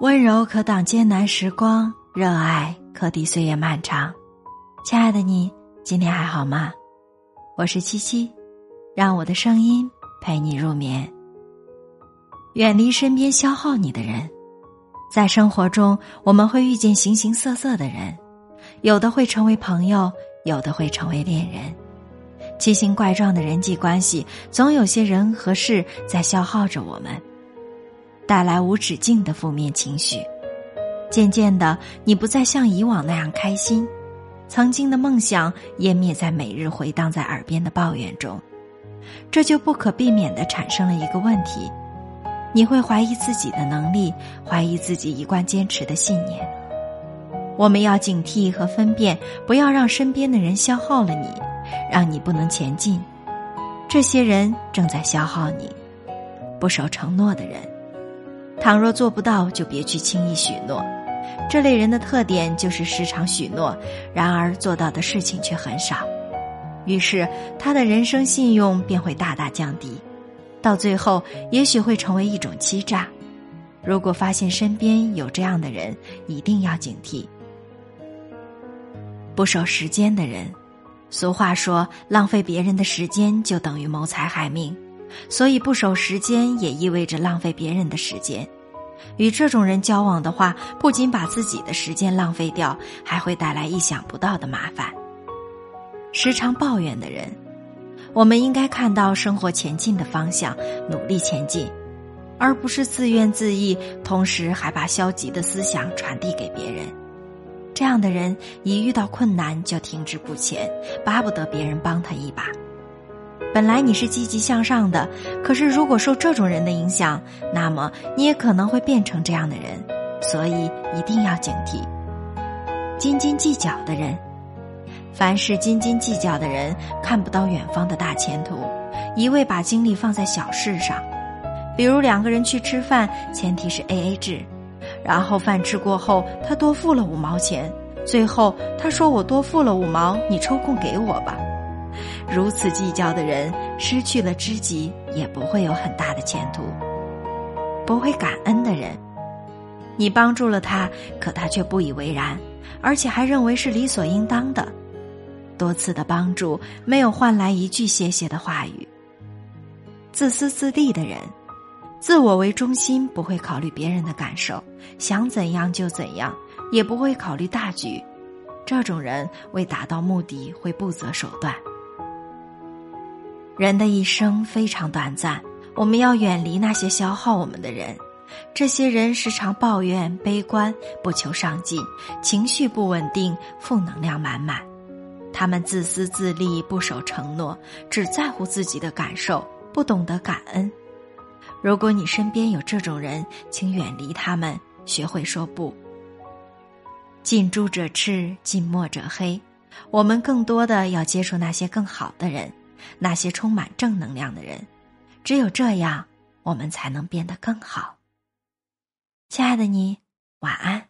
温柔可挡艰难时光，热爱可抵岁月漫长。亲爱的你，今天还好吗？我是七七，让我的声音陪你入眠。远离身边消耗你的人。在生活中，我们会遇见形形色色的人，有的会成为朋友，有的会成为恋人。奇形怪状的人际关系，总有些人和事在消耗着我们。带来无止境的负面情绪，渐渐的，你不再像以往那样开心，曾经的梦想湮灭在每日回荡在耳边的抱怨中，这就不可避免的产生了一个问题：你会怀疑自己的能力，怀疑自己一贯坚持的信念。我们要警惕和分辨，不要让身边的人消耗了你，让你不能前进。这些人正在消耗你，不守承诺的人。倘若做不到，就别去轻易许诺。这类人的特点就是时常许诺，然而做到的事情却很少，于是他的人生信用便会大大降低，到最后也许会成为一种欺诈。如果发现身边有这样的人，一定要警惕。不守时间的人，俗话说，浪费别人的时间就等于谋财害命。所以不守时间也意味着浪费别人的时间，与这种人交往的话，不仅把自己的时间浪费掉，还会带来意想不到的麻烦。时常抱怨的人，我们应该看到生活前进的方向，努力前进，而不是自怨自艾，同时还把消极的思想传递给别人。这样的人一遇到困难就停滞不前，巴不得别人帮他一把。本来你是积极向上的，可是如果受这种人的影响，那么你也可能会变成这样的人，所以一定要警惕。斤斤计较的人，凡是斤斤计较的人，看不到远方的大前途，一味把精力放在小事上，比如两个人去吃饭，前提是 A A 制，然后饭吃过后，他多付了五毛钱，最后他说我多付了五毛，你抽空给我吧。如此计较的人，失去了知己，也不会有很大的前途。不会感恩的人，你帮助了他，可他却不以为然，而且还认为是理所应当的。多次的帮助，没有换来一句谢谢的话语。自私自利的人，自我为中心，不会考虑别人的感受，想怎样就怎样，也不会考虑大局。这种人为达到目的，会不择手段。人的一生非常短暂，我们要远离那些消耗我们的人。这些人时常抱怨、悲观，不求上进，情绪不稳定，负能量满满。他们自私自利，不守承诺，只在乎自己的感受，不懂得感恩。如果你身边有这种人，请远离他们，学会说不。近朱者赤，近墨者黑。我们更多的要接触那些更好的人。那些充满正能量的人，只有这样，我们才能变得更好。亲爱的你，晚安。